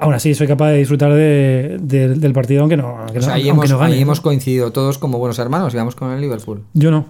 aún así soy capaz de disfrutar de- de- del partido aunque no, aunque O no, ahí, aunque hemos, no gane. ahí hemos coincidido todos como buenos hermanos y vamos con el Liverpool. Yo no.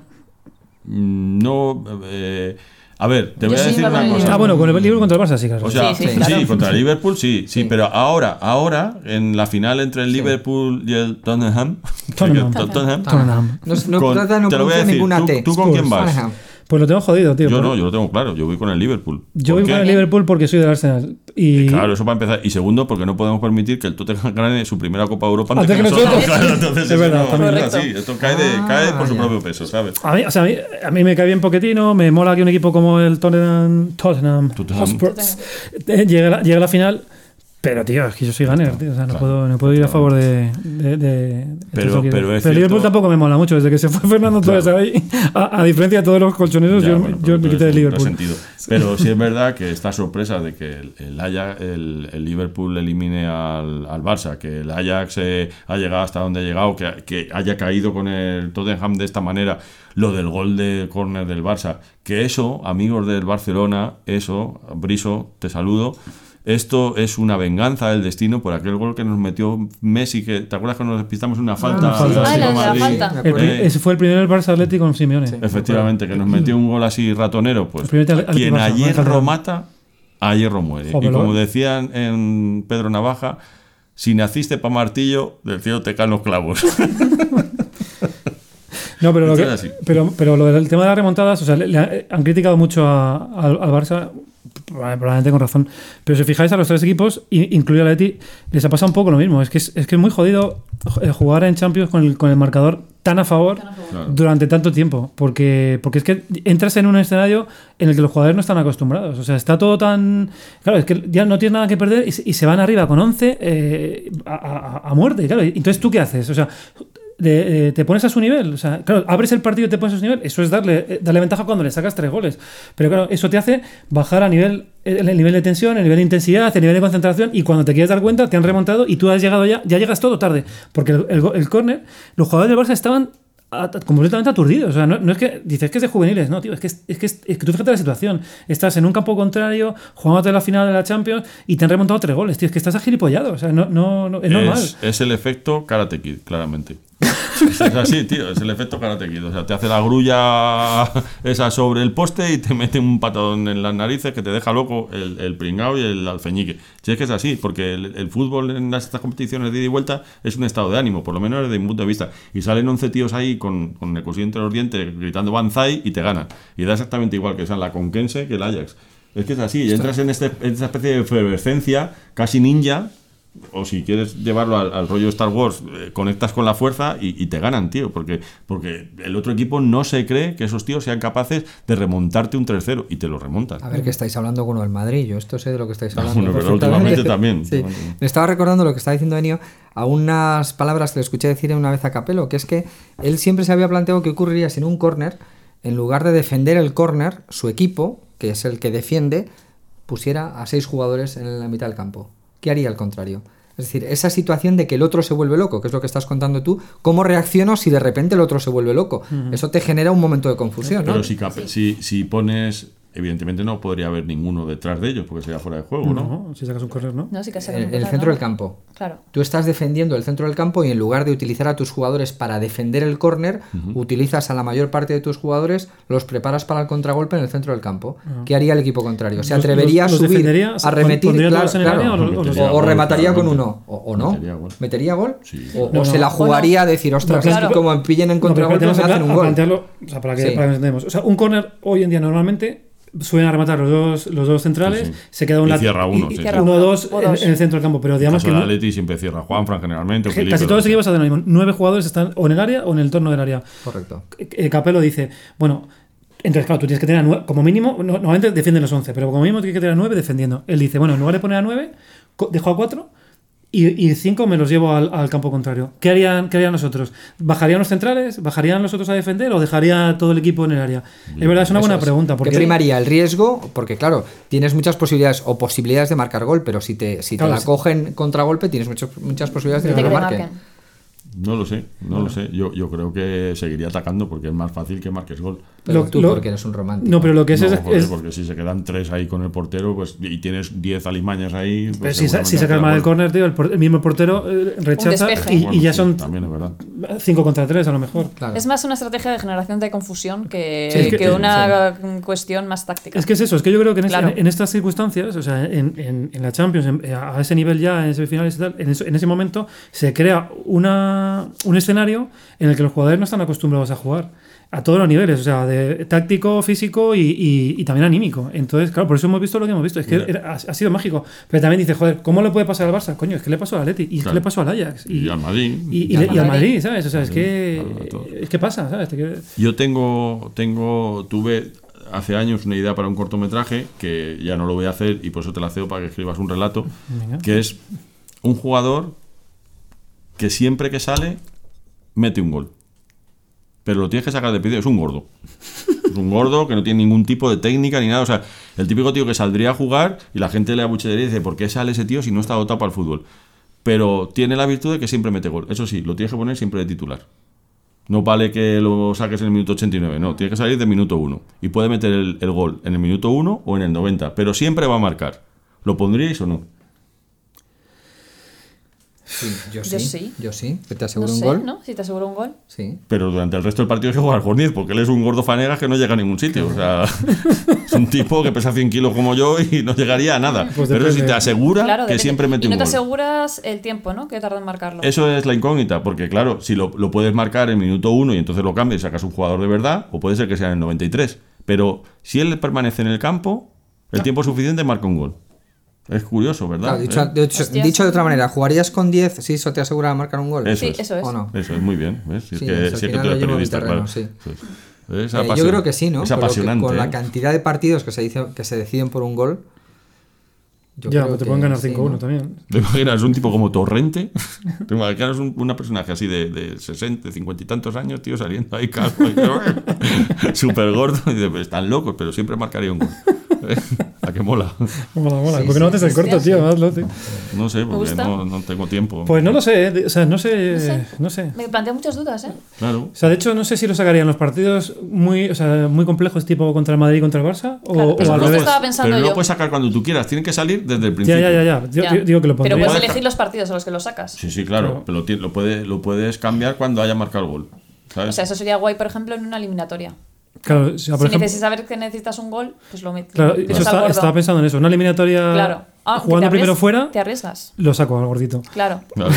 Mm, No. eh, a ver, te voy Yo a sí decir una cosa. Ah, bueno, con el Liverpool contra el Barça sí, claro. O sea, Sí, sí, sí, claro. contra el Liverpool sí, sí, Sí. pero ahora, ahora, en la final entre el Liverpool y el Tottenham, Tottenham. [laughs] Tottenham, Tottenham. No, no con- trata de no te lo voy a pronunciar decir, ninguna ¿tú- T. tú con quién vas? Tottenham. Pues lo tengo jodido, tío. yo no, yo lo tengo claro, yo voy con el Liverpool. Yo ¿Por voy con el Liverpool porque soy del Arsenal. Y Claro, eso para empezar. Y segundo, porque no podemos permitir que el Tottenham [laughs] gane su primera Copa Europa Antes que nosotros. Claro, entonces [laughs] Es eso verdad, también. no es así. Esto cae, de, Ah, cae por su propio peso, ¿sabes? a mí, o sea, a, mí, a mí me cae bien Poquetino, me mola que un equipo como el Tottenham, Tottenham, Tottenham. Hotspurs, [laughs] eh, llegue, a la, llegue a la final. Pero, tío, es que yo soy gunner, tío. O sea, no, Claro. puedo, no puedo ir a favor de. de, de- Pero- pero Liverpool tampoco me mola mucho. Desde que se fue Fernando Torres ahí, a, a diferencia de todos los colchoneros, Ya, yo, bueno, yo pero me quité un Liverpool. resentido. Pero sí es verdad que esta sorpresa de que el, el, Ajax- el- el Liverpool elimine al, al Barça, que el Ajax eh, ha llegado hasta donde ha llegado, que, que haya caído con el Tottenham de esta manera, lo del gol de córner del Barça, que eso, amigos del Barcelona, eso, Briso, te saludo. Esto es una venganza del destino por aquel gol que nos metió Messi, que ¿te acuerdas que nos despistamos en una falta? falta, sí. Ah, falta. El pri- Eh, ese fue el primer Barça Atlético con Simeone. Efectivamente, que nos metió un gol así ratonero, pues quien a hierro mata, a hierro muere. Joder, y como decían en Pedro Navaja, si naciste pa' martillo, del cielo te caen los clavos. [laughs] No, pero lo, que, pero, pero lo del tema de las remontadas, o sea, le, le han- criticado mucho a- al Barça, probablemente con razón. Pero si fijáis a los tres equipos, incluido a Leti, les ha pasado un poco lo mismo. Es que es, es que es muy jodido eh, jugar en Champions con el, con el marcador tan a favor Claro. durante tanto tiempo. Porque, porque es que entras en un escenario en el que los jugadores no están acostumbrados. O sea, está todo tan. Claro, es que ya no tienes nada que perder y, se- y se van arriba con 11 eh, a, a- a muerte. Claro, entonces, ¿tú qué haces? O sea le- eh, te pones a su nivel. O sea, claro, abres el partido y te pones a su nivel. Eso es darle, eh, darle ventaja cuando le sacas tres goles. Pero claro, eso te hace bajar a nivel, el, el nivel de tensión, el nivel de intensidad, el nivel de concentración. Y cuando te quieres dar cuenta, te han remontado y tú has llegado ya, ya llegas todo tarde. Porque el, el, el córner, los jugadores del Barça estaban completamente aturdidos. O sea, no, no es que dices que es de juveniles, no, tío, es que, es, que, es, es que tú fíjate la situación. Estás en un campo contrario, jugándote la final de la Champions y te han remontado tres goles, tío. Es que estás agilipollado. O sea, no, no, no- es normal. Es, es el efecto Karate Kid, claramente. Es así, tío, es el efecto Karate Kid. O sea, te hace la grulla [laughs] esa sobre el poste y te mete un patadón en las narices que te deja loco el, el pringao y el alfeñique. Si es que es así, porque el, el fútbol en las- estas competiciones de ida y vuelta es un estado de ánimo, por lo menos desde mi punto de vista. Y salen 11 tíos ahí con, con el cuchillo entre los dientes gritando Banzai y te ganan. Y da exactamente igual que sea la Conquense que el Ajax. Es que es así, y entras en, este, en esta especie de efervescencia casi ninja o si quieres llevarlo al, al rollo Star Wars, eh, conectas con la fuerza y, y te ganan, tío, porque, porque el otro equipo no se cree que esos tíos sean capaces de remontarte un 3-0 y te lo remontan. A ver que estáis hablando con el Madrid, yo esto sé de lo que estáis Ah, hablando. bueno, pero últimamente [laughs] también. Sí. Me estaba recordando lo que estaba diciendo Enio a unas palabras que le escuché decir una vez a Capello, que es que él siempre se había planteado qué ocurriría si en un córner, en lugar de defender el córner, su equipo, que es el que defiende, pusiera a seis jugadores en la mitad del campo. ¿Qué haría al contrario? Es decir, esa situación de que el otro se vuelve loco, que es lo que estás contando tú, ¿cómo reacciono si de repente el otro se vuelve loco? Eso te genera un momento de confusión, ¿no? Pero si, cap- si, si pones, evidentemente no podría haber ninguno detrás de ellos porque sería fuera de juego, ¿no? No, si sacas un correr, ¿no? No, que se En el centro del campo. Claro. Tú estás defendiendo el centro del campo y en lugar de utilizar a tus jugadores para defender el córner, utilizas a la mayor parte de tus jugadores, los preparas para el contragolpe en el centro del campo. ¿Qué haría el equipo contrario? ¿Se Los- atrevería los- a los subir, defendería, a pondría Claro, el claro. área o los- o O, o remataría con uno, o, o no. Metería gol. ¿Metería gol? Sí. O, No, o se la jugaría a decir, ostras, Claro. es que como pillen en contragolpe me hacen a- un a gol. plantearlo, o sea, para que, Sí. para que entendamos. O sea, un corner hoy en día normalmente suelen arrematar los dos, los dos centrales, Sí, sí. se queda un Y lat- cierra uno, y- sí, sí. uno o dos, O en, dos. en el centro del campo, pero digamos caso que del no- Atleti siempre cierra Juanfran generalmente. o que Felipe, casi todos los equipos hacen lo mismo. Nueve jugadores están o en el área o en el entorno del área. Correcto. Eh, Capello dice, bueno, entonces claro, tú tienes que tener a nueve, como mínimo, no- normalmente defienden los 11, pero como mínimo tienes que tener a 9 defendiendo. Él dice, bueno, en lugar de poner a 9, co- dejo a 4 y, y 5 me los llevo al, al campo contrario. ¿Qué harían, ¿Qué harían nosotros? ¿Bajarían los centrales? ¿Bajarían los otros a defender o dejaría todo el equipo en el área? Es verdad, es una buena es. pregunta. Porque ¿Qué primaría? ¿El riesgo? Porque claro, tienes muchas posibilidades o posibilidades de marcar gol, pero si te, si Claro, te la sí. cogen contragolpe tienes muchas muchas posibilidades de que te marquen. marquen. No lo sé, no lo sé. Yo, yo creo que seguiría atacando porque es más fácil que marques gol. Pero Lo- tú, lo- porque eres un romántico. No, pero lo que es, No, es, joder, es- porque si se quedan tres ahí con el portero pues y tienes 10 alimañas ahí. Pues pero si, si sacas mal el córner, tío, el, por- el mismo portero eh, rechaza y, Bueno, y ya sí, son También es verdad. 5 contra 3 a lo mejor. Claro. Es más una estrategia de generación de confusión que, Sí, es que- que una cuestión más táctica. Es que es eso, es que yo creo que en, Claro. en estas circunstancias, o sea, en, en- en la Champions, en- a ese nivel ya, en semifinales y tal, en, eso- en ese momento se crea una, un escenario en el que los jugadores no están acostumbrados a jugar a todos los niveles, o sea, de táctico, físico y, y- y también anímico. Entonces, claro, por eso hemos visto lo que hemos visto. Es que era- ha, ha sido mágico. Pero también dice, joder, ¿cómo le puede pasar al Barça? Coño, es que le pasó al Atleti y es que le pasó al Ajax. Y al Madrid. Y, al Madrid. Madrid, ¿sabes? O sea, es que, es que pasa, ¿sabes? Yo tengo, tengo, tuve hace años una idea para un cortometraje que ya no lo voy a hacer y por eso te la cedo para que escribas un relato, Venga. que es un jugador que siempre que sale mete un gol. Pero lo tienes que sacar de pedido, es un gordo. Es un gordo que no tiene ningún tipo de técnica ni nada. O sea, el típico tío que saldría a jugar y la gente le abuchearía y dice, ¿por qué sale ese tío si no está dotado para el fútbol? Pero tiene la virtud de que siempre mete gol. Eso sí, lo tienes que poner siempre de titular. No vale que lo saques en el minuto 89, no, tiene que salir de minuto 1. Y puede meter el, el gol en el minuto 1 o en el 90, pero siempre va a marcar. ¿Lo pondríais o no? Sí, yo sí. Yo sí. Yo sí. ¿Que te no aseguro un sé, gol? ¿no? Si te aseguro un gol. Sí. Pero durante el resto del partido hay que jugar con 10, porque él es un gordo fanegas que no llega a ningún sitio. O sea, [laughs] es un tipo que pesa 100 kilos como yo y no llegaría a nada. Pues pero si te asegura Claro, que depende. siempre mete Y no un te gol. aseguras el tiempo, ¿no? Que tarda en marcarlo. Eso es la incógnita, porque claro, si lo, lo puedes marcar en minuto 1 y entonces lo cambias y sacas un jugador de verdad, o puede ser que sea en el 93. Pero si él permanece en el campo, el tiempo suficiente marca un gol. Es curioso, ¿verdad? Claro, dicho, ¿Eh? de, hecho- dicho de otra manera, ¿jugarías con 10 si eso te asegura marcar un gol? Eso sí, es. eso es. ¿O no? Eso es muy bien. ¿ves? Si Sí, es que, eso, si es que tú eres periodista, terreno, claro. sí. Es. Eh, yo creo que sí, ¿no? Es apasionante. con la ¿eh? cantidad de partidos que se, dice, que se deciden por un gol, Yo ya, pues te pueden ganar sí, 5-1 ¿no? también. ¿Te imaginas un tipo como Torrente? [laughs] ¿Te imaginas un, una personaje así de, de 60, 50 y tantos años, tío, saliendo ahí calvo [laughs] y súper gordo? Y dices, "Pues están locos, pero siempre marcaría un gol. [laughs] ¿A qué mola? Mola, mola. Sí, ¿Por qué no sí. haces el corto, tío? Hazlo, tío. No sé, porque no, no tengo tiempo. Pues no lo sé, eh, o sea, no sé, No sé. no sé. Me plantea muchas dudas, ¿eh? Claro. O sea, de hecho, no sé si lo sacarían los partidos muy, o sea, muy complejos, tipo contra el Madrid y contra el Barça, o, Claro, o pero al no revés. estaba pensando pero yo. puedes sacar cuando tú quieras, tienen que salir desde el principio. ya, ya, ya. Yo, Ya. digo que lo Pero puedes Puede- elegir los partidos a los que los sacas. Sí, sí, claro, pero lo, lo, lo puedes cambiar cuando haya marcado el gol. ¿sabes? O sea, eso sería guay, por ejemplo, en una eliminatoria. Claro, o sea, por si ejemplo, necesitas saber que necesitas un gol, pues lo metes. claro, eso está- estaba pensando en eso. Una eliminatoria Claro. Ah, jugando primero fuera, Te arriesgas. lo saco al gordito. Claro. Claro.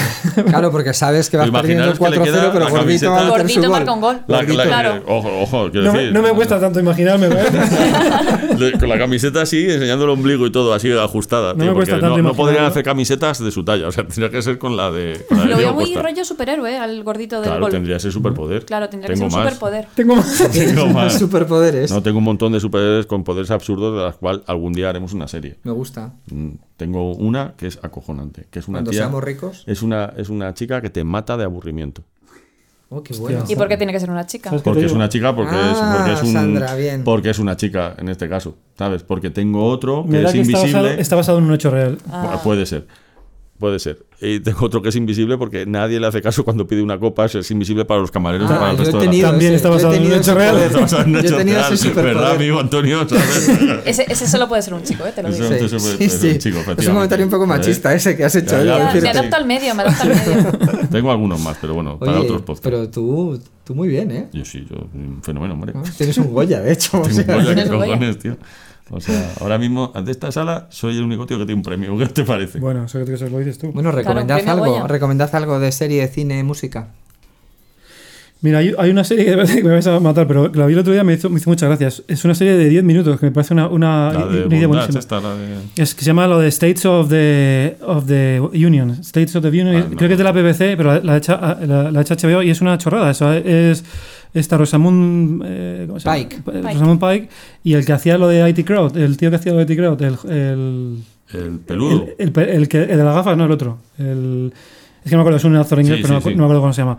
Claro, porque sabes que vas perdiendo Imaginaros que le 4-0, queda pero Gordito va a meter su Gordito gol. marca un gol. La- la- Claro. Ojo, ojo, quiero No, me- decir. no me cuesta tanto imaginarme, ¿eh? [laughs] Le- Con la camiseta así, enseñando el ombligo y todo, así ajustada. No tío, me cuesta tanto no, no podrían hacer camisetas de su talla. O sea, tendría que ser con la de. Con la de Lo veo muy rollo superhéroe al gordito del Claro, gol. tendría ese superpoder. Claro, tendría Tengo que ser un más. superpoder. Tengo más. [laughs] Tengo más. [laughs] Superpoderes. No, tengo un montón de superhéroes con poderes absurdos de las cuales algún día haremos una serie. Me gusta. Tengo una que es acojonante, que es una Cuando tía- seamos ricos. Es una, es una chica que te mata de aburrimiento. Oh, qué Hostia. bueno. ¿Y por qué tiene que ser una chica? ¿Sabes qué te Porque es una chica, porque, Ah, es, porque es un. Sandra, bien. Porque es una chica en este caso, ¿sabes? Porque tengo otro que es que está invisible. basado, está basado en un hecho real. Ah. Pu- Puede ser. Puede ser. Y tengo otro que es invisible porque nadie le hace caso cuando pide una copa, es invisible para los camareros Ah, para el resto de la tenido También está basado en un tenido hecho real. en un hecho tenido ese ¿Verdad, superpoder. amigo Antonio? ¿Sabes? [laughs] Ese, ese solo puede ser un chico, ¿eh? Te lo digo. Sí, puede- sí, es un sí. chico, es un efectivamente. comentario un poco ¿Eh? machista ese que has hecho. Ya, me adapto al medio, me adapto al medio. [laughs] Tengo algunos más, pero bueno, para Oye, otros podcasts. pero tú, tú muy bien, ¿eh? Yo sí, yo, un fenómeno, hombre. Ah, Tienes un Goya, de hecho. [laughs] o Tengo sea, un Goya, ¿qué cojones, tío? O sea, ahora mismo, de esta sala, soy el único tío que tiene un premio. ¿Qué te parece? Bueno, eso que lo dices tú. Bueno, recomendad algo. Goya. Recomendad algo de serie, cine, música. Mira, hay, una serie que me parece que me vais a matar, pero la vi el otro día y me hizo, me hizo muchas gracias. Es una serie de 10 minutos que me parece una, una, la de una idea buenísima. esta, la de... Es que se llama lo de States of the, of the Union. States of the Union. Ah, no. Creo que es de la BBC, pero la, la, ha hecho- la, la ha hecho HBO y es una chorrada. Eso es esta Rosamund eh, ¿cómo se llama? Pike. Eh, Rosamund Pike y el que hacía lo de IT Crowd, el tío que hacía lo de IT Crowd, el, el, El peludo. el, el el que, el de las gafas, no el otro. El, es que no me acuerdo, es un actor inglés, Sí, pero no, sí, me acu- sí. no me acuerdo cómo se llama.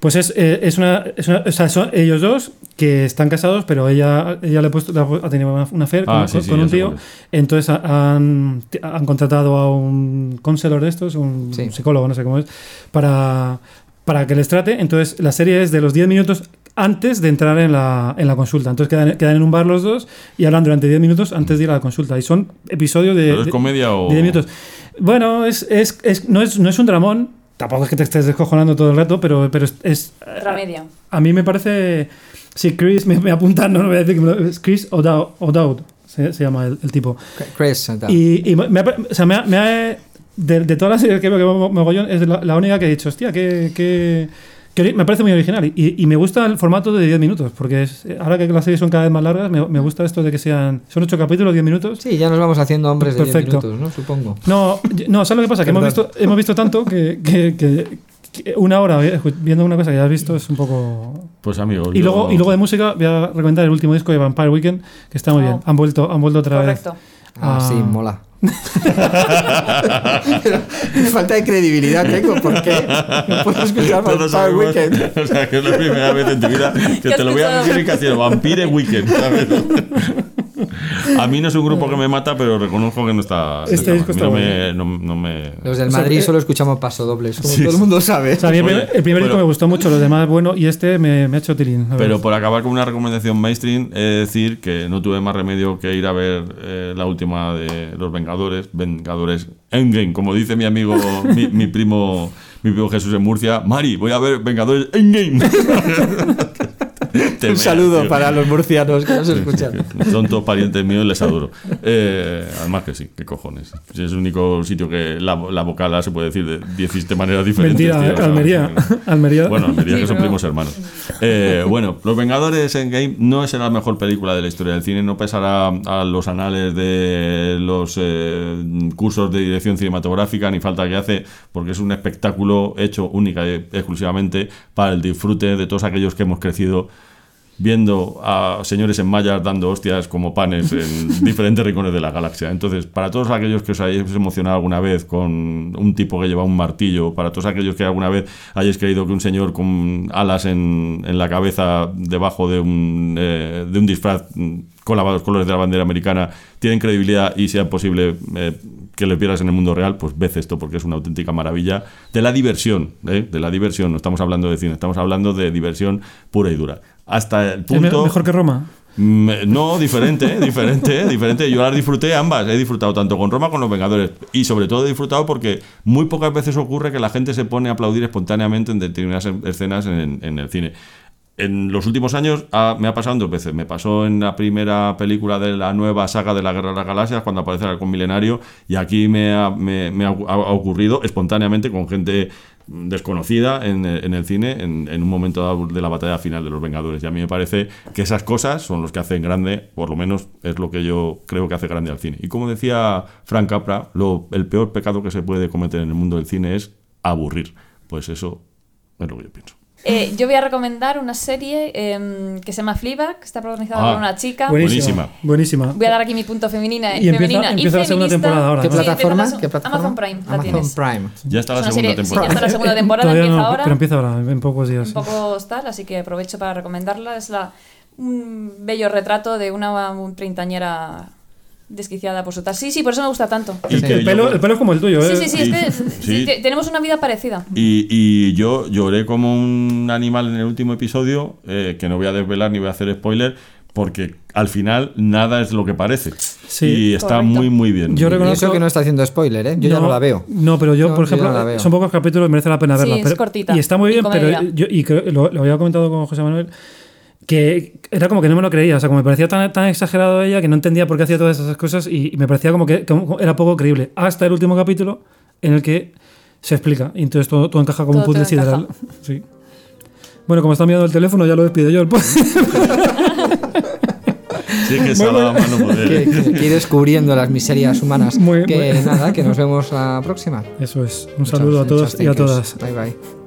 Pues es, eh, es, una, es una- O sea, son ellos dos que están casados, pero ella, ella le ha, puesto, ha tenido una, affair Ah, con, sí, con- sí, con ya un tío. Entonces ha- han, han contratado a un counselor de estos, un Sí. psicólogo, no sé cómo es, para, para que les trate. Entonces la serie es de los 10 minutos antes de entrar en la, en la consulta. Entonces quedan, quedan en un bar los dos y hablan durante 10 minutos antes de ir a la consulta. Y son episodios de... ¿Pero es de- comedia o...? de 10 minutos. Bueno, es, es, es- no, es, no es un dramón. Tampoco es que te estés descojonando todo el rato, pero, pero es, es- Remedia. a mí me parece. Si Chris me, me apunta, no, no voy a decir que me lo- es Chris O'Dowd, O'Dowd se, se llama el, el tipo. Chris, tal. Y, y me, o sea, me ha- me ha- de, de todas las series que veo que mogollón, es la, la única que he dicho, hostia, que, que, que me parece muy original. Y, y me gusta el formato de 10 minutos, porque es, ahora que las series son cada vez más largas, me, me gusta esto de que sean. Son 8 capítulos, 10 minutos. Sí, ya nos vamos haciendo hombres de 10 Perfecto. minutos, ¿no? Supongo. No, no, ¿sabes lo que pasa? Que hemos visto, hemos visto tanto que, que- que- una hora vi- viendo una cosa que ya has visto es un poco. Pues amigo, Y yo- luego, y luego de música voy a recomendar el último disco de Vampire Weekend, que está muy Oh. bien. Han vuelto, han vuelto otra vez. Correcto. Ah, Ah. sí, mola. Pero falta de credibilidad tengo, ¿por qué? No puedo escuchar Todos Vampire sabemos- Weekend. [laughs] O sea, que es la primera vez en tu vida [laughs] que te lo voy a decir sido Vampire Weekend, ¿sabes? [laughs] [laughs] A mí no es un grupo que me mata, pero reconozco que no está. Este disco está no me, no, no me- Los del O sea, Madrid eh, solo escuchamos pasodobles, como Sí, todo el mundo sabe. O sea, a mí el primer- el primer disco me gustó mucho, los demás bueno, y este me, me ha hecho tilín. Pero por acabar con una recomendación mainstream, he de decir que no tuve más remedio que ir a ver eh, la última de Los Vengadores, Vengadores Endgame, como dice mi amigo, mi, mi primo, mi primo Jesús en Murcia. Mari, voy a ver Vengadores Endgame. [laughs] [laughs] Te Un saludo tío. para los murcianos que nos escuchan. Son todos parientes míos y les adoro. Eh, además que sí, qué cojones. Es el único sitio que la, la vocal A se puede decir de 17 maneras diferentes. Mentira, tío, eh, Almería. Almería. Bueno, Almería, Sí, que son primos hermanos. Eh, bueno, Los Vengadores en Game no será la mejor película de la historia del cine, no pesará a los anales de los eh, cursos de dirección cinematográfica, ni falta que hace, porque es un espectáculo hecho única y exclusivamente para el disfrute de todos aquellos que hemos crecido viendo a señores en mallas dando hostias como panes en [laughs] diferentes rincones de la galaxia. Entonces, para todos aquellos que os hayáis emocionado alguna vez con un tipo que lleva un martillo, para todos aquellos que alguna vez hayáis creído que un señor con alas en, en la cabeza debajo de un, eh, de un disfraz con los colores de la bandera americana tienen credibilidad y sea posible eh, que le pierdas en el mundo real, pues ves esto porque es una auténtica maravilla de la diversión, ¿eh? de la diversión. No estamos hablando de cine, estamos hablando de diversión pura y dura. Hasta el ¿Es mejor que Roma. Mm, No, diferente, [laughs] diferente, diferente. Yo las disfruté ambas. He disfrutado tanto con Roma como con Los Vengadores. Y sobre todo he disfrutado porque muy pocas veces ocurre que la gente se pone a aplaudir espontáneamente en determinadas escenas en, en el cine. En los últimos años ha- me ha pasado dos veces. Me pasó en la primera película de la nueva saga de la Guerra de las Galaxias, cuando aparece el halcón milenario, y aquí me ha, me- me ha- ha ocurrido espontáneamente con gente desconocida en, en el cine en, en un momento de la batalla final de los Vengadores. Y a mí me parece que esas cosas son los que hacen grande, por lo menos es lo que yo creo que hace grande al cine. Y como decía Frank Capra, lo, el peor pecado que se puede cometer en el mundo del cine es aburrir. Pues eso es lo que yo pienso. Eh, yo voy a recomendar una serie em, que se llama Fleabag, que está protagonizada Ah, por una chica. Buenísima. Buenísima. Voy a dar aquí mi punto femenina, Y empieza- femenina empieza y la segunda temporada ahora, ¿Qué ¿no? Plataforma? ¿Qué plataforma? Amazon Prime, la Amazon tienes. Prime. Ya está la segunda serie- sí, ya temporada. está la segunda [laughs] temporada, empieza no, ahora. pero empieza ahora, en pocos días. un sí. poco tal, así que aprovecho para recomendarla. Es la, un bello retrato de una un treintañera desquiciada por su tal. Sí, sí, por eso me gusta tanto. Y Sí. que El yo- pelo, el pelo es como el tuyo, ¿eh? Sí, sí, sí, es que [laughs] Sí. sí, te- tenemos una vida parecida. Y, y yo lloré como un animal en el último episodio, eh, que no voy a desvelar ni voy a hacer spoiler, porque al final nada es lo que parece. Sí. y está Correcto. muy, muy bien. Yo. Y eso que no está haciendo spoiler, ¿eh? Yo ya no la veo. No, pero yo, No, por yo ejemplo, no la veo. son pocos capítulos, merece la pena Sí, verla. es pero- cortita. Y está muy Y bien, pero comedia. yo, y creo- lo, lo había comentado con José Manuel, que era como que no me lo creía. O sea, como me parecía tan, tan exagerado ella que no entendía por qué hacía todas esas cosas y, y me parecía como que como era poco creíble. Hasta el último capítulo en el que se explica. Y entonces todo, todo encaja como Todo un puzzle sideral. Sí. Bueno, como está mirando el teléfono, ya lo despido yo. el [laughs] Sí, que se ha dado a mano poder. Que, que- que ir descubriendo las miserias humanas. Muy- que muy- nada, que nos vemos la próxima. Eso es. Un saludo a todos y a todas. Bye bye.